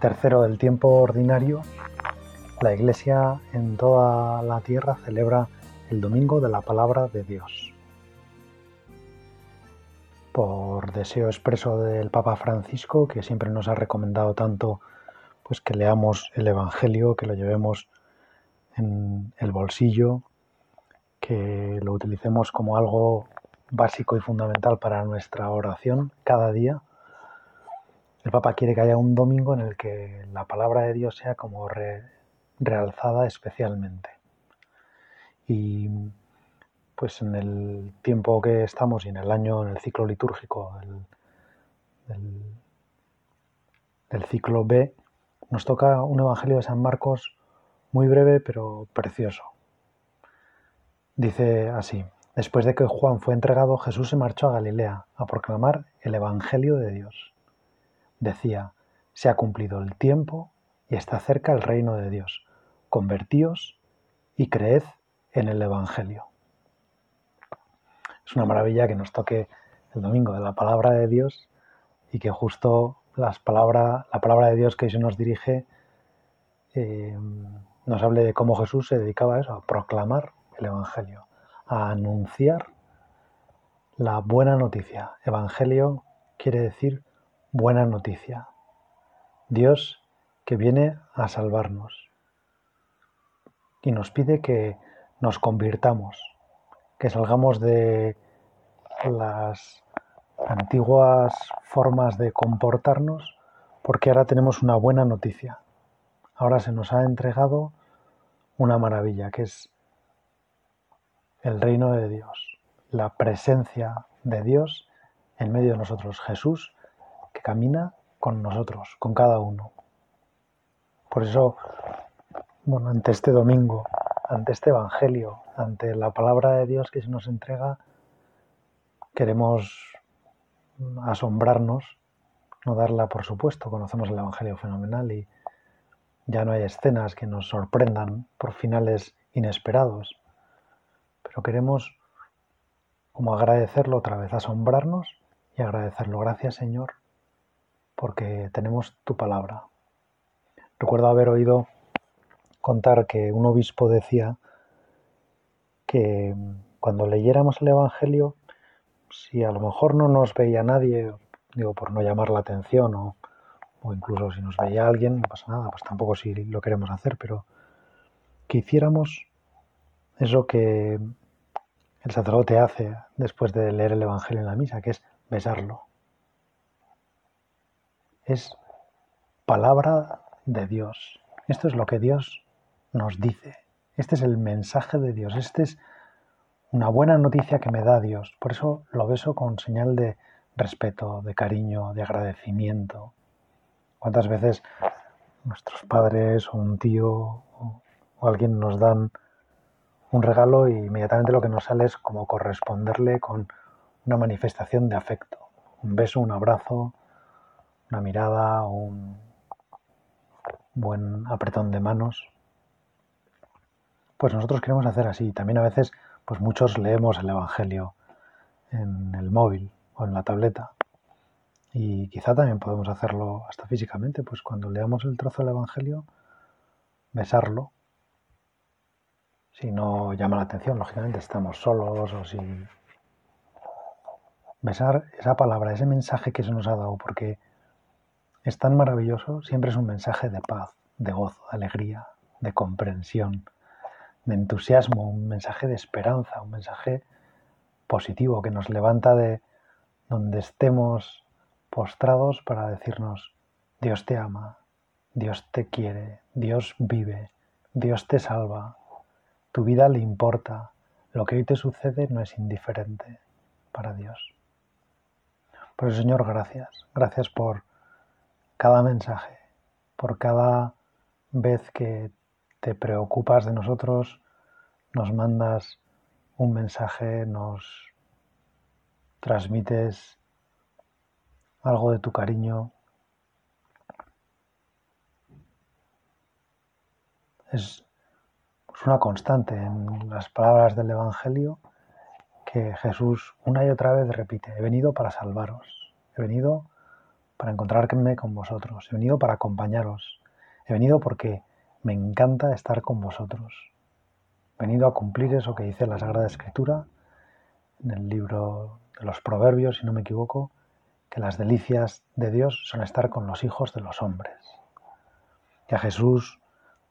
tercero del tiempo ordinario, la Iglesia en toda la tierra celebra el Domingo de la Palabra de Dios. Por deseo expreso del Papa Francisco, que siempre nos ha recomendado tanto pues que leamos el Evangelio, que lo llevemos en el bolsillo, que lo utilicemos como algo básico y fundamental para nuestra oración cada día. El Papa quiere que haya un domingo en el que la palabra de Dios sea como realzada especialmente. Y pues en el tiempo que estamos y en el año, en el ciclo litúrgico del ciclo B, nos toca un Evangelio de San Marcos muy breve pero precioso. Dice así, después de que Juan fue entregado, Jesús se marchó a Galilea a proclamar el Evangelio de Dios. Decía, se ha cumplido el tiempo y está cerca el reino de Dios. Convertíos y creed en el Evangelio. Es una maravilla que nos toque el domingo de la palabra de Dios y que justo las palabra, la palabra de Dios que se nos dirige eh, nos hable de cómo Jesús se dedicaba a eso, a proclamar el Evangelio, a anunciar la buena noticia. Evangelio quiere decir buena noticia. Dios que viene a salvarnos y nos pide que nos convirtamos, que salgamos de las antiguas formas de comportarnos porque ahora tenemos una buena noticia. Ahora se nos ha entregado una maravilla que es el reino de Dios, la presencia de Dios en medio de nosotros, Jesús camina con nosotros, con cada uno. Por eso, bueno, ante este domingo, ante este Evangelio, ante la palabra de Dios que se nos entrega, queremos asombrarnos, no darla por supuesto, conocemos el Evangelio fenomenal y ya no hay escenas que nos sorprendan por finales inesperados, pero queremos como agradecerlo otra vez, asombrarnos y agradecerlo. Gracias Señor, porque tenemos tu palabra. Recuerdo haber oído contar que un obispo decía que cuando leyéramos el Evangelio si a lo mejor no nos veía nadie, digo, por no llamar la atención o, incluso si nos veía alguien, no pasa nada, pues tampoco si lo queremos hacer, pero que hiciéramos eso que el sacerdote hace después de leer el Evangelio en la misa, que es besarlo. Es palabra de Dios. Esto es lo que Dios nos dice. Este es el mensaje de Dios. Este es una buena noticia que me da Dios. Por eso lo beso con señal de respeto, de cariño, de agradecimiento. ¿Cuántas veces nuestros padres o un tío o, alguien nos dan un regalo y inmediatamente lo que nos sale es como corresponderle con una manifestación de afecto? Un beso, un abrazo, una mirada, un buen apretón de manos. Pues nosotros queremos hacer así. También a veces pues muchos leemos el Evangelio en el móvil o en la tableta. Y quizá también podemos hacerlo hasta físicamente, pues cuando leamos el trozo del Evangelio, besarlo. Si no llama la atención, lógicamente estamos solos o si... Besar esa palabra, ese mensaje que se nos ha dado, porque es tan maravilloso, siempre es un mensaje de paz, de gozo, de alegría, de comprensión de entusiasmo, un mensaje de esperanza, un mensaje positivo que nos levanta de donde estemos postrados para decirnos, Dios te ama, Dios te quiere, Dios vive, Dios te salva, tu vida le importa, lo que hoy te sucede no es indiferente para Dios. Por eso, Señor, gracias. Gracias por cada mensaje, por cada vez que te preocupas de nosotros, nos mandas un mensaje, nos transmites algo de tu cariño. Es, una constante en las palabras del Evangelio que Jesús una y otra vez repite, he venido para salvaros, he venido para encontrarme con vosotros, he venido para acompañaros, he venido porque me encanta estar con vosotros. He venido a cumplir eso que dice la Sagrada Escritura en el libro de los Proverbios, si no me equivoco, que las delicias de Dios son estar con los hijos de los hombres. Y a Jesús,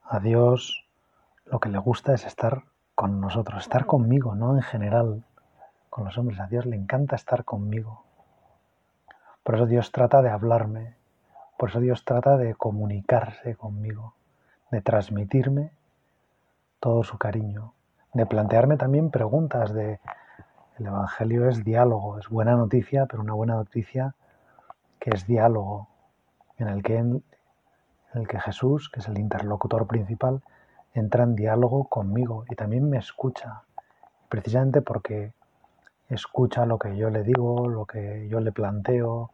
a Dios, lo que le gusta es estar con nosotros, estar conmigo, no en general con los hombres. A Dios le encanta estar conmigo. Por eso Dios trata de hablarme, por eso Dios trata de comunicarse conmigo, de transmitirme todo su cariño, de plantearme también preguntas de el Evangelio es diálogo, es buena noticia, pero una buena noticia que es diálogo, en el que, en el que Jesús, que es el interlocutor principal, entra en diálogo conmigo y también me escucha, precisamente porque escucha lo que yo le digo, lo que yo le planteo,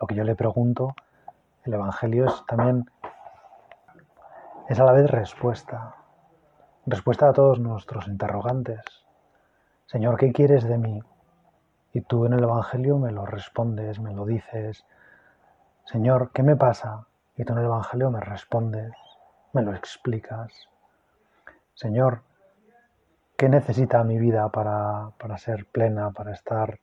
lo que yo le pregunto. El Evangelio es también, es a la vez respuesta, respuesta a todos nuestros interrogantes, Señor, ¿qué quieres de mí? Y tú en el Evangelio me lo respondes, me lo dices. Señor, ¿qué me pasa? Y tú en el Evangelio me respondes, me lo explicas. Señor, ¿qué necesita mi vida para, para ser plena, para estar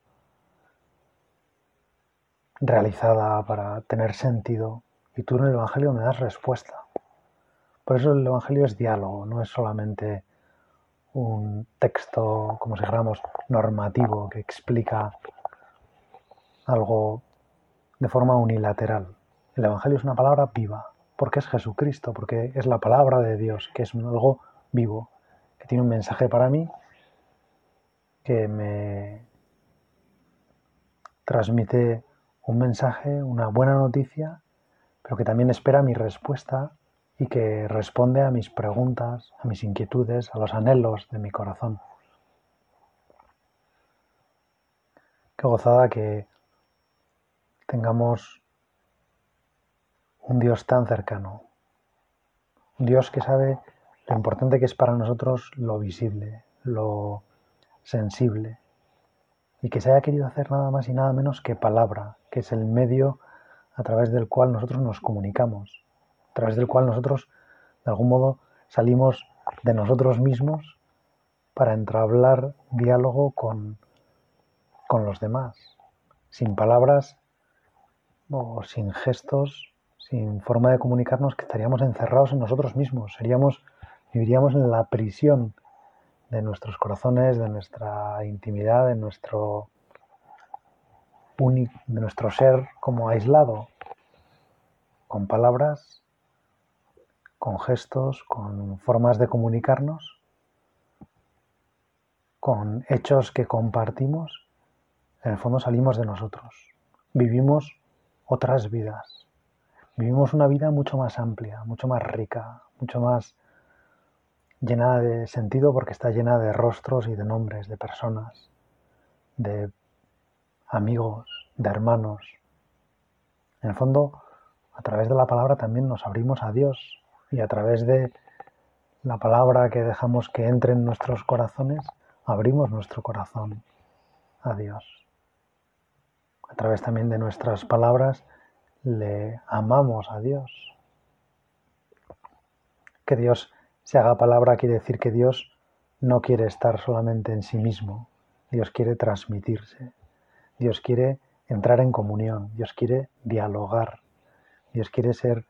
realizada, para tener sentido? Y tú en el Evangelio me das respuesta. Por eso el Evangelio es diálogo, no es solamente un texto, como si dijéramos, normativo que explica algo de forma unilateral. El Evangelio es una palabra viva, porque es Jesucristo, porque es la palabra de Dios, que es algo vivo, tiene un mensaje para mí, que me transmite un mensaje, una buena noticia, pero que también espera mi respuesta y que responde a mis preguntas, a mis inquietudes, a los anhelos de mi corazón. Qué gozada que tengamos un Dios tan cercano, un Dios que sabe lo importante que es para nosotros lo visible, lo sensible, y que se haya querido hacer nada más y nada menos que palabra, que es el medio a través del cual nosotros nos comunicamos a través del cual nosotros, de algún modo, salimos de nosotros mismos para entablar diálogo con, con los demás, sin palabras o sin gestos, sin forma de comunicarnos, que estaríamos encerrados en nosotros mismos, seríamos, viviríamos en la prisión de nuestros corazones, de nuestra intimidad, de nuestro, de nuestro ser como aislado, con palabras con gestos, con formas de comunicarnos, con hechos que compartimos, en el fondo salimos de nosotros. Vivimos otras vidas. Vivimos una vida mucho más amplia, mucho más rica, mucho más llena de sentido porque está llena de rostros y de nombres, de personas, de amigos, de hermanos. En el fondo, a través de la palabra también nos abrimos a Dios, y a través de la palabra que dejamos que entre en nuestros corazones, abrimos nuestro corazón a Dios. A través también de nuestras palabras le amamos a Dios. Que Dios se haga palabra quiere decir que Dios no quiere estar solamente en sí mismo, Dios quiere transmitirse, Dios quiere entrar en comunión, Dios quiere dialogar, Dios quiere ser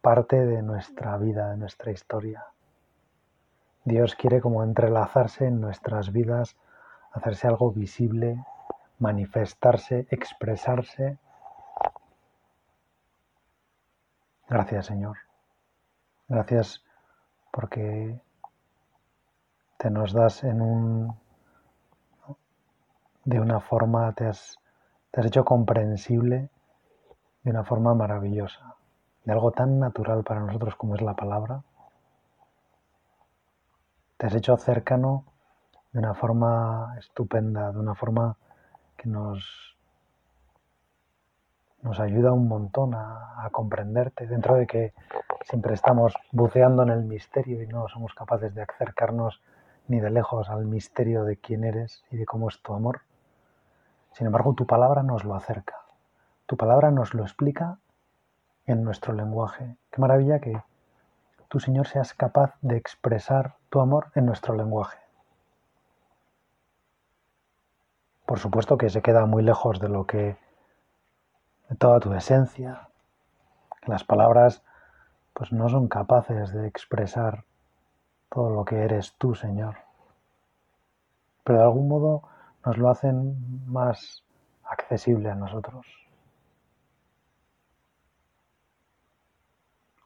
parte de nuestra vida, de nuestra historia. Dios quiere como entrelazarse en nuestras vidas, hacerse algo visible, manifestarse, expresarse. Gracias Señor. Gracias porque te nos das en un de una forma, te has, te has hecho comprensible de una forma maravillosa de algo tan natural para nosotros como es la palabra. Te has hecho cercano de una forma estupenda, de una forma que nos, nos ayuda un montón a, a, comprenderte, dentro de que siempre estamos buceando en el misterio y no somos capaces de acercarnos ni de lejos al misterio de quién eres y de cómo es tu amor. Sin embargo, tu palabra nos lo acerca, tu palabra nos lo explica en nuestro lenguaje. Qué maravilla que tú, Señor, seas capaz de expresar tu amor en nuestro lenguaje. Por supuesto que se queda muy lejos de lo que, de toda tu esencia. Las palabras pues no son capaces de expresar todo lo que eres tú, Señor. Pero de algún modo nos lo hacen más accesible a nosotros.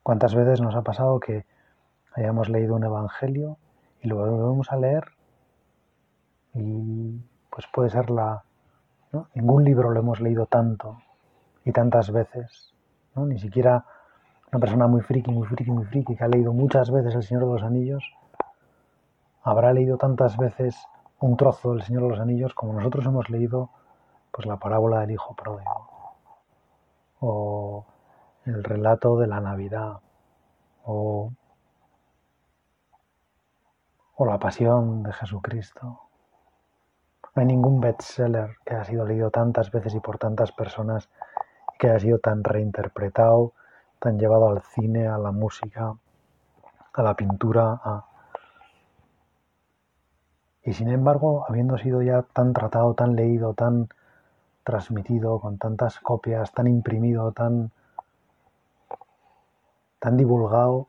¿Cuántas veces nos ha pasado que hayamos leído un evangelio y lo volvemos a leer y pues puede ser la... Ningún libro lo hemos leído tanto y tantas veces, ¿no? Ni siquiera una persona muy friki, muy friki, muy friki, que ha leído muchas veces El Señor de los Anillos, habrá leído tantas veces un trozo del Señor de los Anillos como nosotros hemos leído pues la parábola del Hijo Pródigo o el relato de la Navidad o, o la pasión de Jesucristo. No hay ningún bestseller que haya sido leído tantas veces y por tantas personas que haya sido tan reinterpretado, tan llevado al cine, a la música, a la pintura. A... Y sin embargo, habiendo sido ya tan tratado, tan leído, tan transmitido, con tantas copias, tan imprimido, tan, tan divulgado,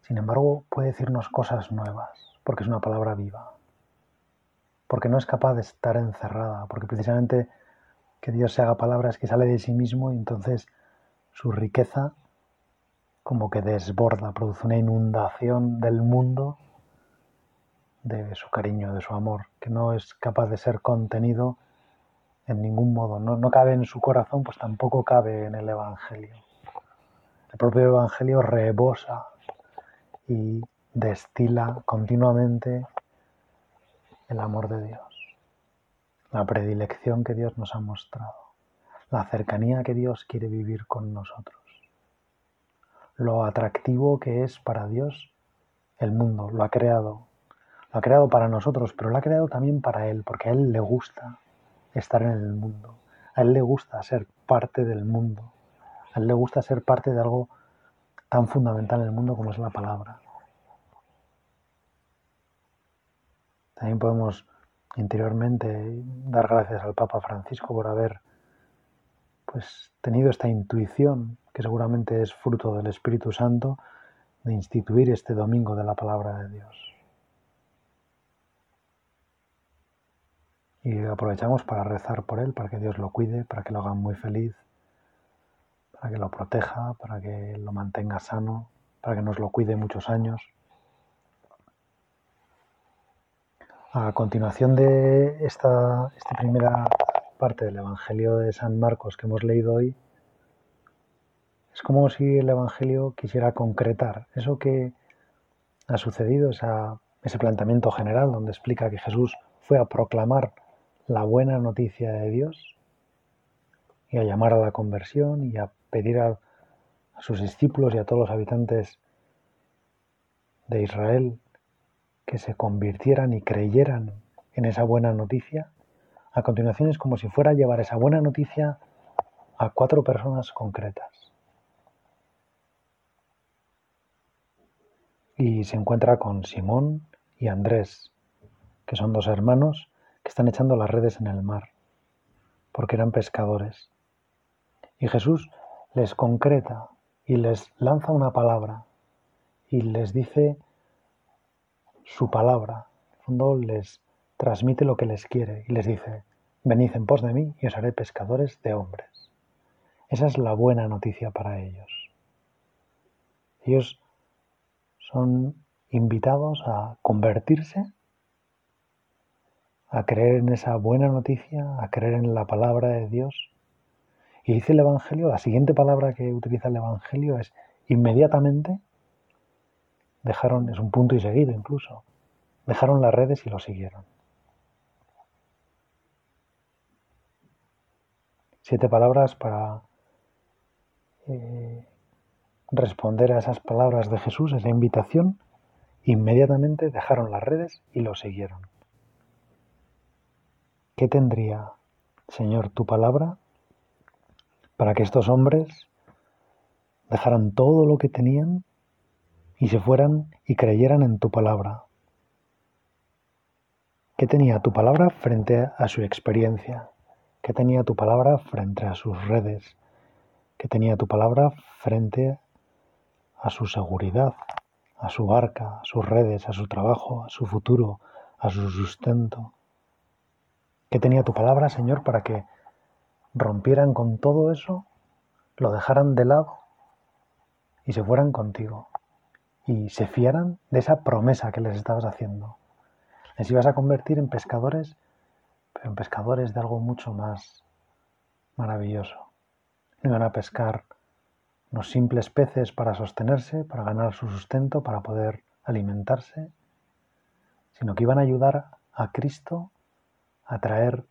sin embargo puede decirnos cosas nuevas, porque es una palabra viva porque no es capaz de estar encerrada, porque precisamente que Dios se haga palabra es que sale de sí mismo y entonces su riqueza como que desborda, produce una inundación del mundo de su cariño, de su amor, que no es capaz de ser contenido en ningún modo, no, no cabe en su corazón, pues tampoco cabe en el Evangelio. El propio Evangelio rebosa y destila continuamente el amor de Dios, la predilección que Dios nos ha mostrado, la cercanía que Dios quiere vivir con nosotros, lo atractivo que es para Dios el mundo, lo ha creado, lo ha creado para nosotros, pero lo ha creado también para Él, porque a Él le gusta estar en el mundo, a Él le gusta ser parte del mundo, a Él le gusta ser parte de algo tan fundamental en el mundo como es la palabra. También podemos interiormente dar gracias al Papa Francisco por haber pues tenido esta intuición que seguramente es fruto del Espíritu Santo de instituir este domingo de la palabra de Dios. Y aprovechamos para rezar por él, para que Dios lo cuide, para que lo haga muy feliz, para que lo proteja, para que lo mantenga sano, para que nos lo cuide muchos años. A continuación de esta, esta, primera parte del Evangelio de San Marcos que hemos leído hoy, es como si el Evangelio quisiera concretar eso que ha sucedido, ese planteamiento general donde explica que Jesús fue a proclamar la buena noticia de Dios y a llamar a la conversión y a pedir a, a sus discípulos y a todos los habitantes de Israel que se convirtieran y creyeran en esa buena noticia, a continuación es como si fuera a llevar esa buena noticia a cuatro personas concretas. Y se encuentra con Simón y Andrés, que son dos hermanos que están echando las redes en el mar, porque eran pescadores. Y Jesús les concreta y les lanza una palabra y les dice su palabra. En el fondo les transmite lo que les quiere y les dice, venid en pos de mí y os haré pescadores de hombres. Esa es la buena noticia para ellos. Ellos son invitados a convertirse, a creer en esa buena noticia, a creer en la palabra de Dios. Y dice el Evangelio, la siguiente palabra que utiliza el Evangelio es inmediatamente dejaron, es un punto y seguido incluso, dejaron las redes y lo siguieron. Siete palabras para eh, responder a esas palabras de Jesús, esa invitación, inmediatamente dejaron las redes y lo siguieron. ¿Qué tendría, Señor, tu palabra para que estos hombres dejaran todo lo que tenían y se fueran y creyeran en tu palabra? ¿Qué tenía tu palabra frente a su experiencia? ¿Qué tenía tu palabra frente a sus redes? ¿Qué tenía tu palabra frente a su seguridad, a su barca, a sus redes, a su trabajo, a su futuro, a su sustento? ¿Qué tenía tu palabra, Señor, para que rompieran con todo eso, lo dejaran de lado y se fueran contigo y se fiaran de esa promesa que les estabas haciendo? Les ibas a convertir en pescadores pero en pescadores de algo mucho más maravilloso. No iban a pescar unos simples peces para sostenerse, para ganar su sustento, para poder alimentarse, sino que iban a ayudar a Cristo a traer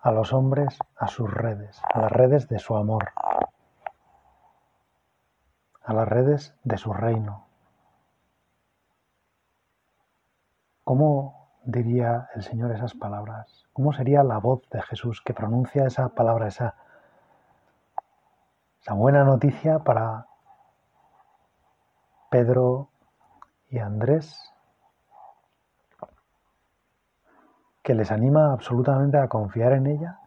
a los hombres a sus redes, a las redes de su amor, a las redes de su reino. ¿Cómo diría el Señor esas palabras? ¿Cómo sería la voz de Jesús que pronuncia esa palabra, esa, esa buena noticia para Pedro y Andrés, que les anima absolutamente a confiar en ella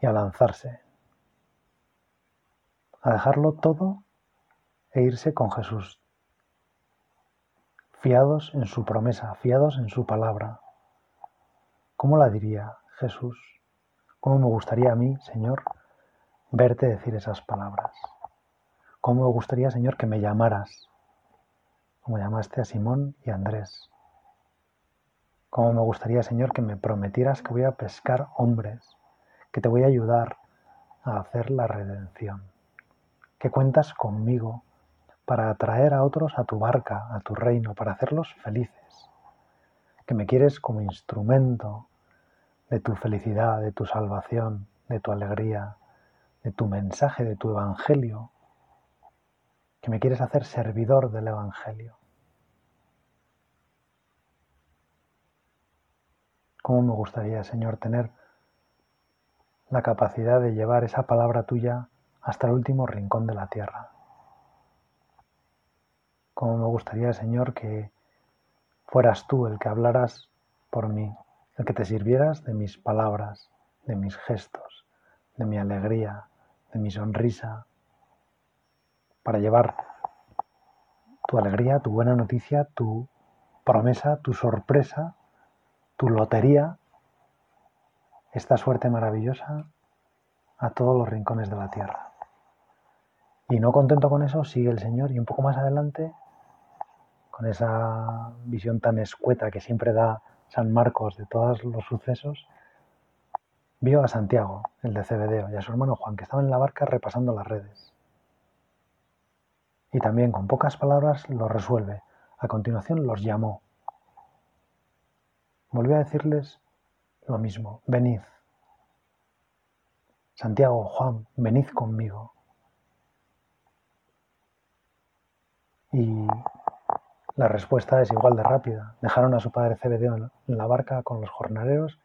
y a lanzarse, a dejarlo todo e irse con Jesús, fiados en su promesa, fiados en su palabra. ¿Cómo la diría Jesús? ¿Cómo me gustaría a mí, Señor, verte decir esas palabras? ¿Cómo me gustaría, Señor, que me llamaras, como llamaste a Simón y Andrés? ¿Cómo me gustaría, Señor, que me prometieras que voy a pescar hombres, que te voy a ayudar a hacer la redención, que cuentas conmigo para atraer a otros a tu barca, a tu reino, para hacerlos felices, que me quieres como instrumento de tu felicidad, de tu salvación, de tu alegría, de tu mensaje, de tu evangelio, que me quieres hacer servidor del evangelio. ¿Cómo me gustaría, Señor, tener la capacidad de llevar esa palabra tuya hasta el último rincón de la tierra? ¿Cómo me gustaría, Señor, que fueras tú el que hablaras por mí? el que te sirvieras de mis palabras, de mis gestos, de mi alegría, de mi sonrisa, para llevar tu alegría, tu buena noticia, tu promesa, tu sorpresa, tu lotería, esta suerte maravillosa a todos los rincones de la tierra. Y no contento con eso, sigue el Señor y un poco más adelante, con esa visión tan escueta que siempre da San Marcos de todos los sucesos, vio a Santiago, el de Cebedeo, y a su hermano Juan, que estaban en la barca repasando las redes. Y también con pocas palabras lo resuelve. A continuación los llamó. Volvió a decirles lo mismo, venid. Santiago, Juan, venid conmigo. Y la respuesta es igual de rápida. Dejaron a su padre Cebedeo en la barca con los jornaleros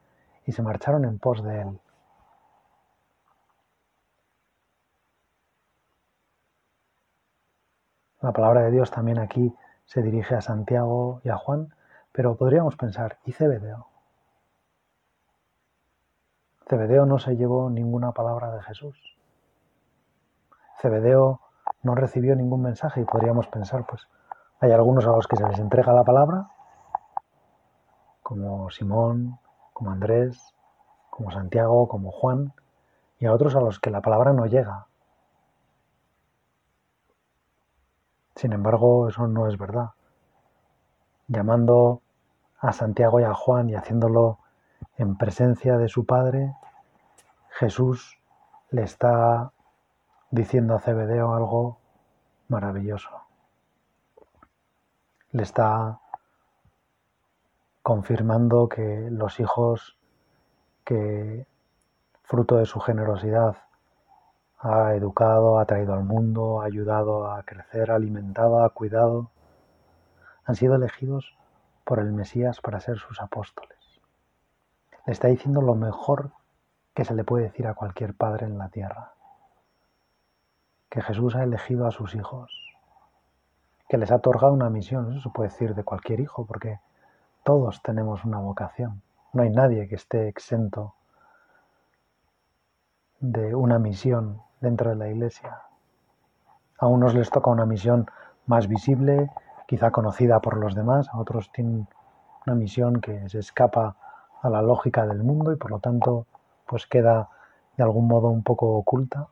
y se marcharon en pos de él. La palabra de Dios también aquí se dirige a Santiago y a Juan, pero podríamos pensar, ¿y Cebedeo? Cebedeo no se llevó ninguna palabra de Jesús. Cebedeo no recibió ningún mensaje y podríamos pensar, pues, hay algunos a los que se les entrega la palabra, como Simón, como Andrés, como Santiago, como Juan, y a otros a los que la palabra no llega. Sin embargo, eso no es verdad. Llamando a Santiago y a Juan y haciéndolo en presencia de su Padre, Jesús le está diciendo a Cebedeo algo maravilloso. Le está confirmando que los hijos que, fruto de su generosidad, ha educado, ha traído al mundo, ha ayudado a crecer, ha alimentado, ha cuidado, han sido elegidos por el Mesías para ser sus apóstoles. Le está diciendo lo mejor que se le puede decir a cualquier padre en la tierra. Que Jesús ha elegido a sus hijos, que les ha otorgado una misión, eso se puede decir de cualquier hijo, porque todos tenemos una vocación. No hay nadie que esté exento de una misión dentro de la iglesia. A unos les toca una misión más visible, quizá conocida por los demás, a otros tienen una misión que se escapa a la lógica del mundo y por lo tanto pues queda de algún modo un poco oculta.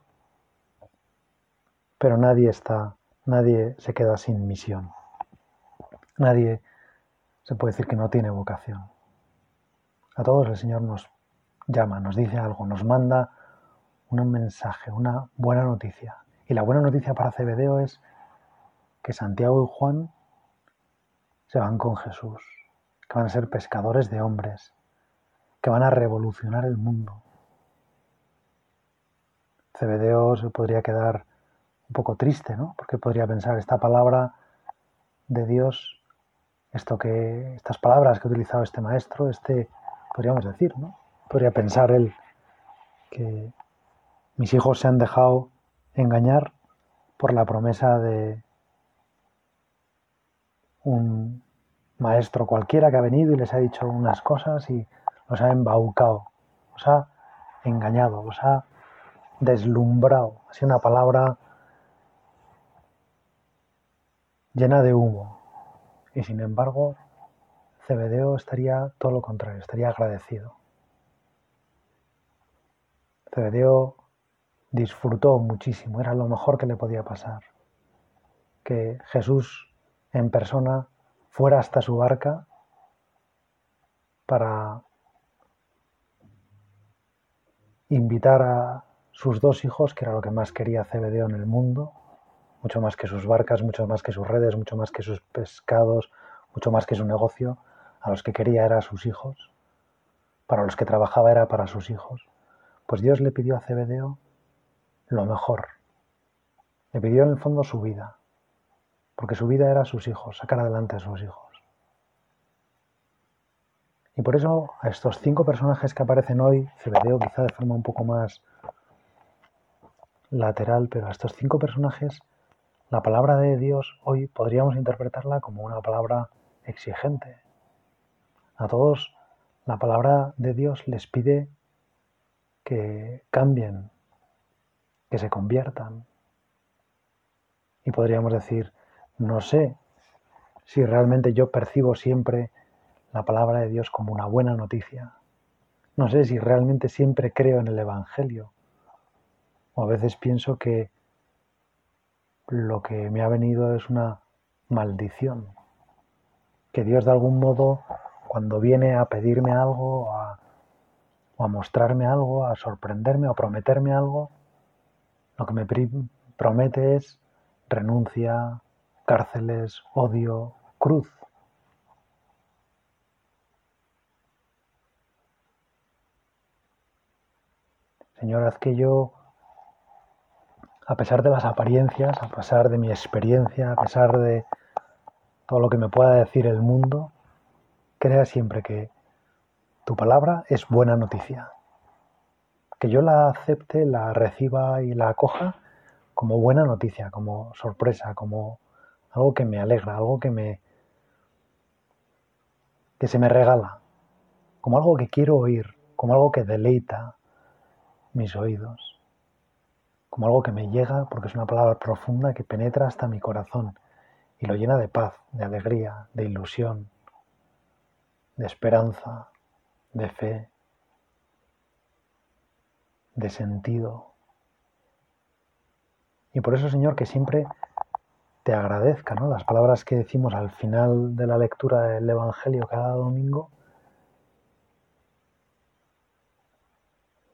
Pero nadie está, nadie se queda sin misión. Nadie se puede decir que no tiene vocación. A todos el Señor nos llama, nos dice algo, nos manda un mensaje, una buena noticia. Y la buena noticia para Cebedeo es que Santiago y Juan se van con Jesús, que van a ser pescadores de hombres, que van a revolucionar el mundo. Cebedeo se podría quedar un poco triste, ¿no? Porque podría pensar esta palabra de Dios, esto que, estas palabras que ha utilizado este maestro, este, podríamos decir, ¿no? Podría pensar él que mis hijos se han dejado engañar por la promesa de un maestro cualquiera que ha venido y les ha dicho unas cosas y los ha embaucado, los ha engañado, los ha deslumbrado. Sido una palabra llena de humo. Y sin embargo, Cebedeo estaría todo lo contrario, estaría agradecido. Cebedeo disfrutó muchísimo, era lo mejor que le podía pasar. Que Jesús en persona fuera hasta su barca para invitar a sus dos hijos, que era lo que más quería Cebedeo en el mundo, mucho más que sus barcas, mucho más que sus redes, mucho más que sus pescados, mucho más que su negocio, a los que quería era a sus hijos, para los que trabajaba era para sus hijos. Pues Dios le pidió a Cebedeo lo mejor. Le pidió en el fondo su vida, porque su vida era sus hijos, sacar adelante a sus hijos. Y por eso a estos cinco personajes que aparecen hoy, Cebedeo quizá de forma un poco más lateral, pero a estos cinco personajes, la palabra de Dios hoy podríamos interpretarla como una palabra exigente. A todos la palabra de Dios les pide que cambien, que se conviertan. Y podríamos decir, no sé si realmente yo percibo siempre la palabra de Dios como una buena noticia. No sé si realmente siempre creo en el Evangelio. O a veces pienso que lo que me ha venido es una maldición. Que Dios de algún modo, cuando viene a pedirme algo, o a mostrarme algo, a sorprenderme o prometerme algo, lo que me promete es renuncia, cárceles, odio, cruz. Señor, haz que yo, a pesar de las apariencias, a pesar de mi experiencia, a pesar de todo lo que me pueda decir el mundo, crea siempre que tu palabra es buena noticia. Que yo la acepte, la reciba y la acoja como buena noticia, como sorpresa, como algo que me alegra, algo que me que se me regala, como algo que quiero oír, como algo que deleita mis oídos, como algo que me llega porque es una palabra profunda que penetra hasta mi corazón y lo llena de paz, de alegría, de ilusión, de esperanza, de fe, de sentido. Y por eso, Señor, que siempre te agradezca, ¿no? Las palabras que decimos al final de la lectura del Evangelio cada domingo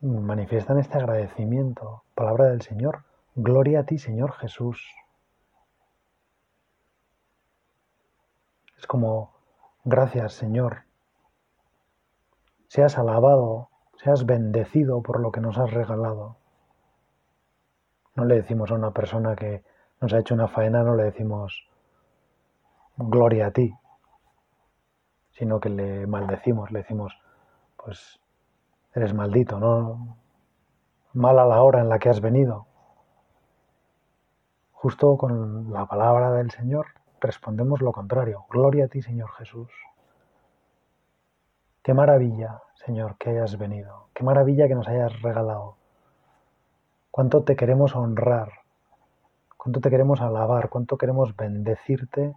manifiestan este agradecimiento. Palabra del Señor. Gloria a ti, Señor Jesús. Es como, gracias, Señor. Seas alabado, seas bendecido por lo que nos has regalado. No le decimos a una persona que nos ha hecho una faena, no le decimos, gloria a ti, sino que le maldecimos, le decimos, pues eres maldito, ¿no? Mal a la hora en la que has venido. Justo con la palabra del Señor respondemos lo contrario. Gloria a ti, Señor Jesús. Qué maravilla, Señor, que hayas venido. Qué maravilla que nos hayas regalado. Cuánto te queremos honrar. Cuánto te queremos alabar. Cuánto queremos bendecirte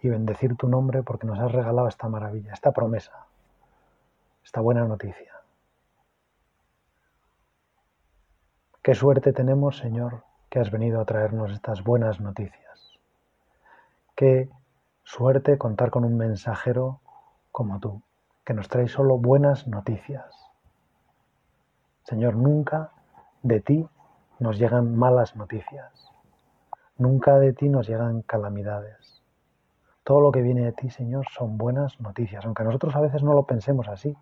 y bendecir tu nombre porque nos has regalado esta maravilla, esta promesa, esta buena noticia. Qué suerte tenemos, Señor, que has venido a traernos estas buenas noticias. Qué suerte contar con un mensajero como tú, que nos trae solo buenas noticias. Señor, nunca de ti nos llegan malas noticias. Nunca de ti nos llegan calamidades. Todo lo que viene de ti, Señor, son buenas noticias, aunque nosotros a veces no lo pensemos así,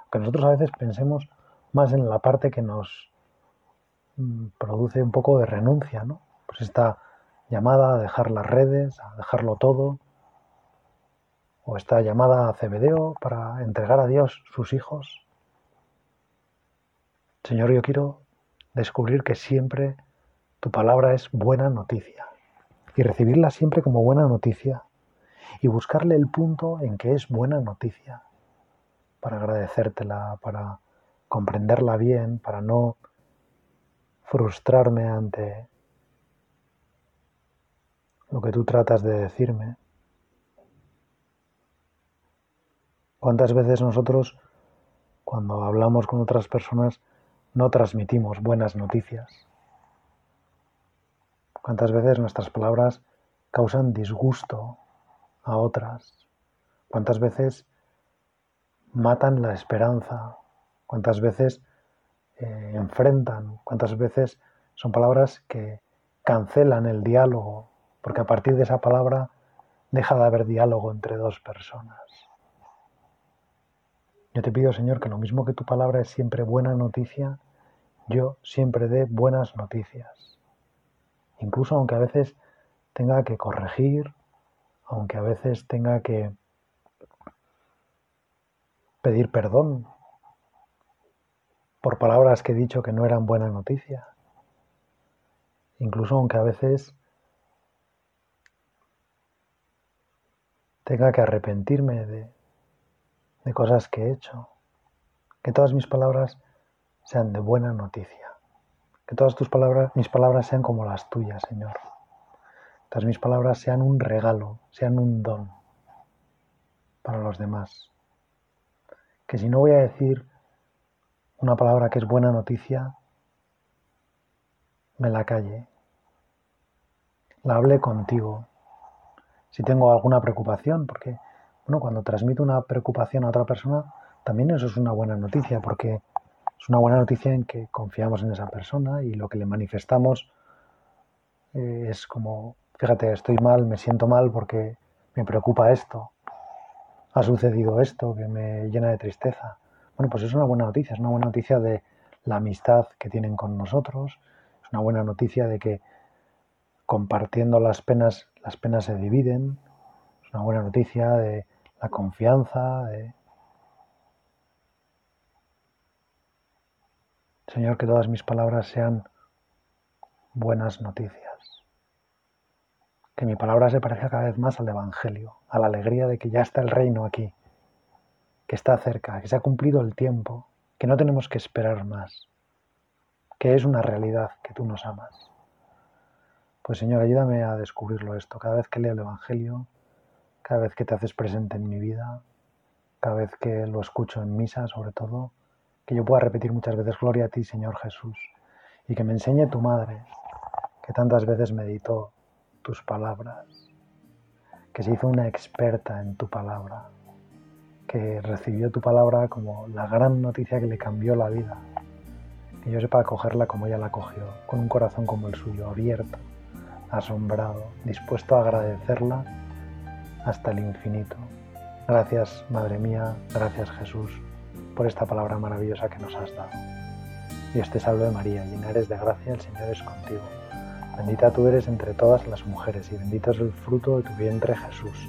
aunque nosotros a veces pensemos más en la parte que nos produce un poco de renuncia, ¿no? Pues esta llamada a dejar las redes, a dejarlo todo, o esta llamada a cebedeo para entregar a Dios sus hijos. Señor, yo quiero descubrir que siempre tu palabra es buena noticia y recibirla siempre como buena noticia y buscarle el punto en que es buena noticia para agradecértela, para comprenderla bien, para no frustrarme ante lo que tú tratas de decirme. ¿Cuántas veces nosotros, cuando hablamos con otras personas, no transmitimos buenas noticias? ¿Cuántas veces nuestras palabras causan disgusto a otras? ¿Cuántas veces matan la esperanza? ¿Cuántas veces eh, enfrentan? ¿Cuántas veces son palabras que cancelan el diálogo? Porque a partir de esa palabra deja de haber diálogo entre dos personas. Yo te pido, Señor, que lo mismo que tu palabra es siempre buena noticia, yo siempre dé buenas noticias. Incluso aunque a veces tenga que corregir, aunque a veces tenga que pedir perdón por palabras que he dicho que no eran buena noticia. Incluso aunque a veces tenga que arrepentirme de, de cosas que he hecho. Que todas mis palabras sean de buena noticia. Que todas tus palabras, mis palabras sean como las tuyas, Señor todas mis palabras sean un regalo, sean un don para los demás. Que si no voy a decir una palabra que es buena noticia, me la calle, la hable contigo. Si tengo alguna preocupación, porque bueno, cuando transmito una preocupación a otra persona, también eso es una buena noticia, porque es una buena noticia en que confiamos en esa persona y lo que le manifestamos eh, es como fíjate, estoy mal, me siento mal porque me preocupa esto, ha sucedido esto que me llena de tristeza. Bueno, pues es una buena noticia, es una buena noticia de la amistad que tienen con nosotros, es una buena noticia de que compartiendo las penas, las penas se dividen, es una buena noticia de la confianza, de... Señor, que todas mis palabras sean buenas noticias. Que mi palabra se parezca cada vez más al Evangelio, a la alegría de que ya está el reino aquí, que está cerca, que se ha cumplido el tiempo, que no tenemos que esperar más, que es una realidad que tú nos amas. Pues Señor, ayúdame a descubrirlo esto, cada vez que leo el Evangelio, cada vez que te haces presente en mi vida, cada vez que lo escucho en misa sobre todo, que yo pueda repetir muchas veces gloria a ti, Señor Jesús, y que me enseñe tu madre, que tantas veces meditó tus palabras, que se hizo una experta en tu palabra, que recibió tu palabra como la gran noticia que le cambió la vida, que yo sepa acogerla como ella la cogió, con un corazón como el suyo, abierto, asombrado, dispuesto a agradecerla hasta el infinito. Gracias, Madre mía, gracias Jesús, por esta palabra maravillosa que nos has dado. Dios te salve María, llena eres de gracia, el Señor es contigo. Bendita tú eres entre todas las mujeres y bendito es el fruto de tu vientre Jesús.